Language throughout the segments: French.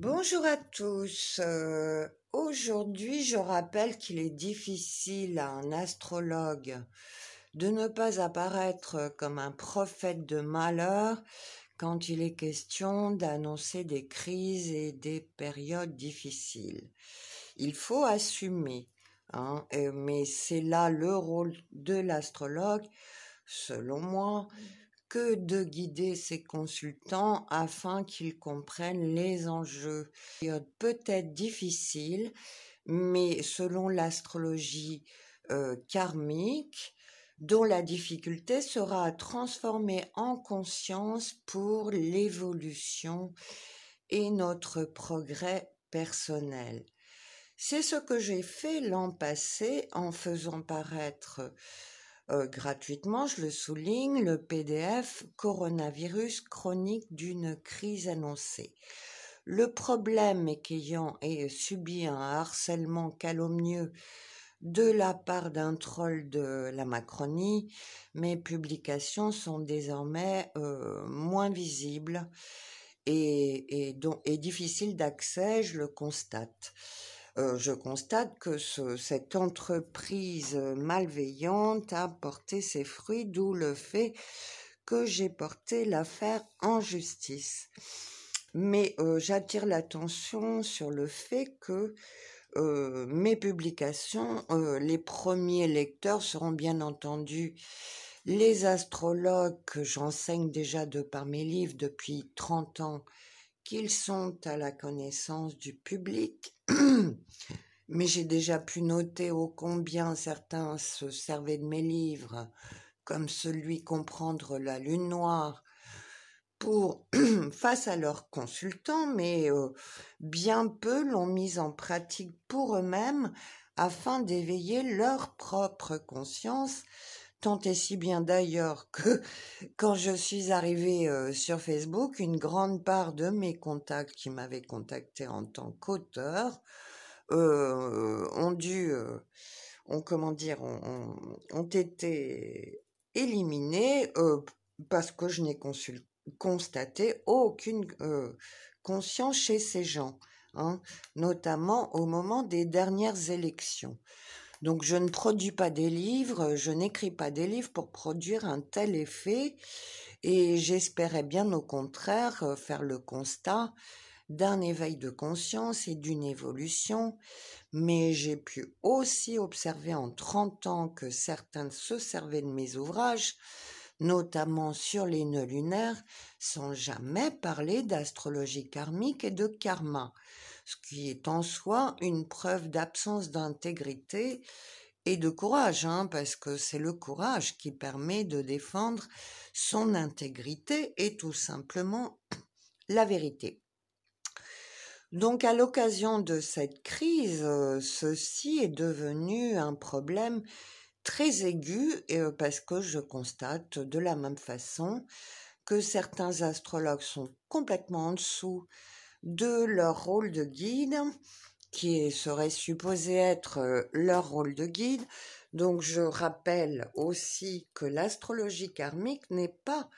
Bonjour à tous. Euh, aujourd'hui, je rappelle qu'il est difficile à un astrologue de ne pas apparaître comme un prophète de malheur quand il est question d'annoncer des crises et des périodes difficiles. Il faut assumer, hein, mais c'est là le rôle de l'astrologue, selon moi, que de guider ses consultants afin qu'ils comprennent les enjeux. Peut-être difficile, mais selon l'astrologie euh, karmique, dont la difficulté sera à transformer en conscience pour l'évolution et notre progrès personnel. C'est ce que j'ai fait l'an passé en faisant paraître euh, gratuitement, je le souligne, le PDF Coronavirus chronique d'une crise annoncée. Le problème est qu'ayant subi un harcèlement calomnieux de la part d'un troll de la Macronie, mes publications sont désormais euh, moins visibles et, et difficiles d'accès, je le constate. Euh, je constate que cette entreprise malveillante a porté ses fruits, d'où le fait que j'ai porté l'affaire en justice. Mais euh, j'attire l'attention sur le fait que euh, mes publications, les premiers lecteurs seront bien entendu les astrologues que j'enseigne déjà de par mes livres depuis 30 ans qu'ils sont à la connaissance du public, mais j'ai déjà pu noter ô combien certains se servaient de mes livres, comme celui Comprendre la lune noire, pour face à leurs consultants, mais euh, bien peu l'ont mis en pratique pour eux-mêmes afin d'éveiller leur propre conscience Tant et si bien d'ailleurs que quand je suis arrivée euh, sur Facebook, une grande part de mes contacts qui m'avaient contacté en tant qu'auteur euh, ont dû, euh, ont comment dire, ont, été éliminés parce que je n'ai constaté aucune conscience chez ces gens, hein, notamment au moment des dernières élections. Donc je ne produis pas des livres, je n'écris pas des livres pour produire un tel effet et j'espérais bien au contraire euh, faire le constat d'un éveil de conscience et d'une évolution, mais j'ai pu aussi observer en 30 ans que certains se servaient de mes ouvrages, notamment sur les nœuds lunaires, sans jamais parler d'astrologie karmique et de karma ce qui est en soi une preuve d'absence d'intégrité et de courage, hein, parce que c'est le courage qui permet de défendre son intégrité et tout simplement la vérité. Donc à l'occasion de cette crise, euh, ceci est devenu un problème très aigu euh, parce que je constate de la même façon que certains astrologues sont complètement en dessous de leur rôle de guide, qui serait supposé être euh, leur rôle de guide. Donc je rappelle aussi que l'astrologie karmique n'est pas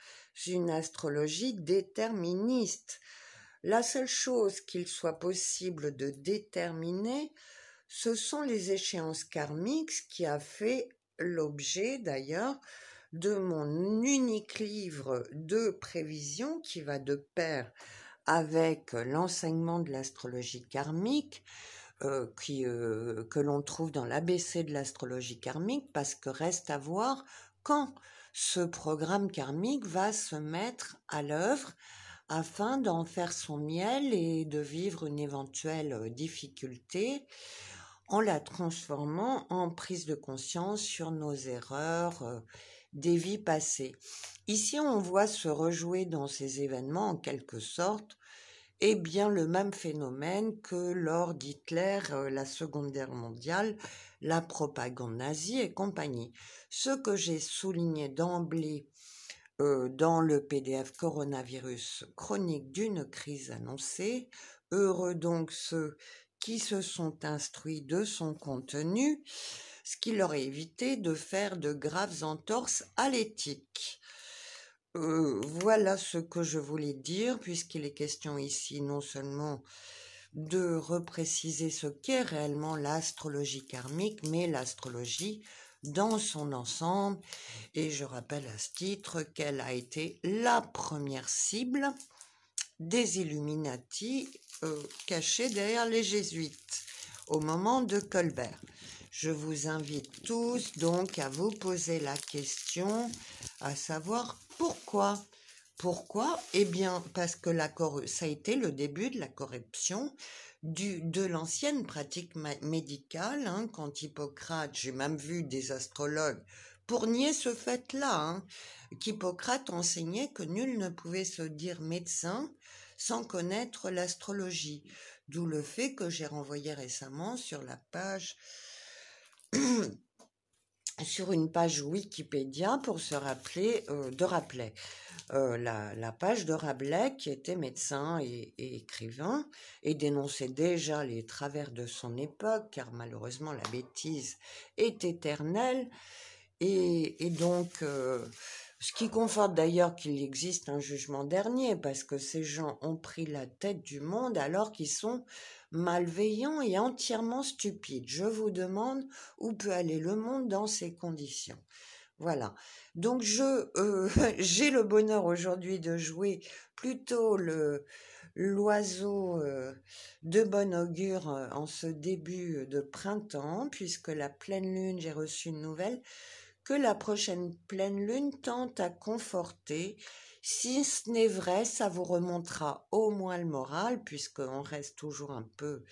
une astrologie déterministe. La seule chose qu'il soit possible de déterminer, ce sont les échéances karmiques, ce qui a fait l'objet d'ailleurs de mon unique livre de prévision qui va de pair avec l'enseignement de l'astrologie karmique, euh, euh, que l'on trouve dans l'ABC de l'astrologie karmique, parce que reste à voir quand ce programme karmique va se mettre à l'œuvre afin d'en faire son miel et de vivre une éventuelle euh, difficulté en la transformant en prise de conscience sur nos erreurs des vies passées. Ici, on voit se rejouer dans ces événements, en quelque sorte, eh bien le même phénomène que lors d'Hitler, euh, la Seconde Guerre mondiale, la propagande nazie et compagnie. Ce que j'ai souligné d'emblée euh, dans le PDF Coronavirus chronique d'une crise annoncée, heureux donc ceux qui se sont instruits de son contenu, ce qui leur a évité de faire de graves entorses à l'éthique. euh, voilà ce que je voulais dire, puisqu'il est question ici non seulement de repréciser ce qu'est réellement l'astrologie karmique, mais l'astrologie dans son ensemble. Et je rappelle à ce titre qu'elle a été la première cible des Illuminati euh, cachés derrière les jésuites au moment de Colbert. Je vous invite tous donc à vous poser la question, à savoir pourquoi. Pourquoi? Eh bien, parce que la ça a été le début de la corruption de l'ancienne pratique médicale, hein, quand Hippocrate, j'ai même vu des astrologues pour nier ce fait-là, hein, qu'Hippocrate enseignait que nul ne pouvait se dire médecin sans connaître l'astrologie, d'où le fait que j'ai renvoyé récemment sur la page sur une page Wikipédia pour se rappeler euh, de Rabelais. Euh, la, page de Rabelais qui était médecin et, écrivain et dénonçait déjà les travers de son époque car malheureusement la bêtise est éternelle et, donc euh, ce qui conforte d'ailleurs qu'il existe un jugement dernier parce que ces gens ont pris la tête du monde alors qu'ils sont malveillant et entièrement stupide. Je vous demande où peut aller le monde dans ces conditions. Voilà. Donc je euh, j'ai le bonheur aujourd'hui de jouer plutôt le l'oiseau euh, de bon augure en ce début de printemps puisque la pleine lune, j'ai reçu une nouvelle la prochaine pleine lune tente à conforter si ce n'est vrai, ça vous remontera au moins le moral, puisqu'on reste toujours un peu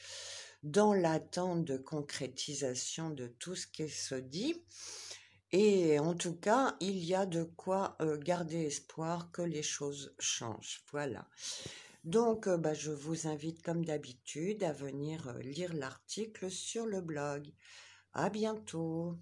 dans l'attente de concrétisation de tout ce qui se dit. Et en tout cas, il y a de quoi euh, garder espoir que les choses changent. Voilà. Donc, euh, bah, je vous invite comme d'habitude à venir euh, lire l'article sur le blog. À bientôt.